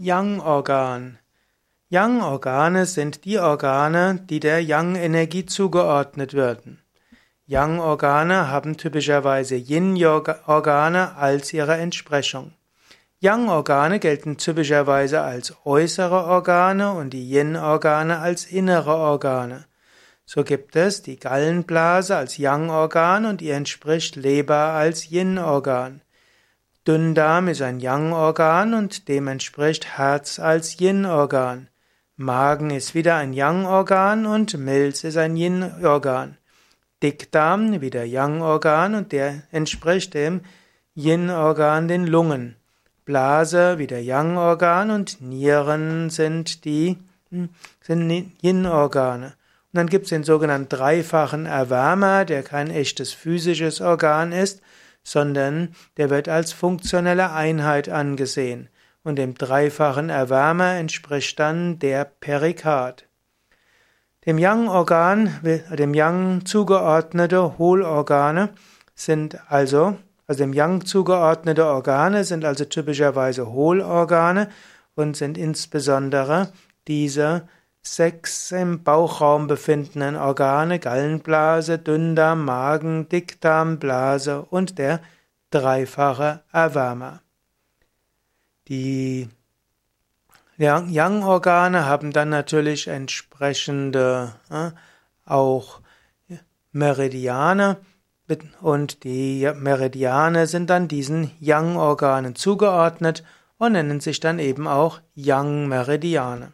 Yang-Organ. Yang-Organe sind die Organe, die der Yang-Energie zugeordnet werden. Yang-Organe haben typischerweise Yin-Organe als ihre Entsprechung. Yang-Organe gelten typischerweise als äußere Organe und die Yin-Organe als innere Organe. So gibt es die Gallenblase als Yang-Organ und ihr entspricht Leber als Yin-Organ. Dünndarm ist ein Yang-Organ und dem entspricht Herz als Yin-Organ. Magen ist wieder ein Yang-Organ und Milz ist ein Yin-Organ. Dickdarm wieder Yang-Organ und der entspricht dem Yin-Organ den Lungen. Blase wieder Yang-Organ und Nieren sind die hm, sind Yin-Organe. Und dann gibt es den sogenannten dreifachen Erwärmer, der kein echtes physisches Organ ist, sondern der wird als funktionelle Einheit angesehen und dem dreifachen Erwärmer entspricht dann der Perikard. Dem Yang-Organ, dem Yang zugeordnete Hohlorgane sind also, also dem Yang zugeordnete Organe sind also typischerweise Hohlorgane und sind insbesondere diese sechs im Bauchraum befindenden Organe Gallenblase, Dünndarm, Magen, Dickdarm, Blase und der dreifache Erwärmer. Die Yang-Organe haben dann natürlich entsprechende äh, auch Meridiane und die Meridiane sind dann diesen Yang-Organen zugeordnet und nennen sich dann eben auch Yang-Meridiane.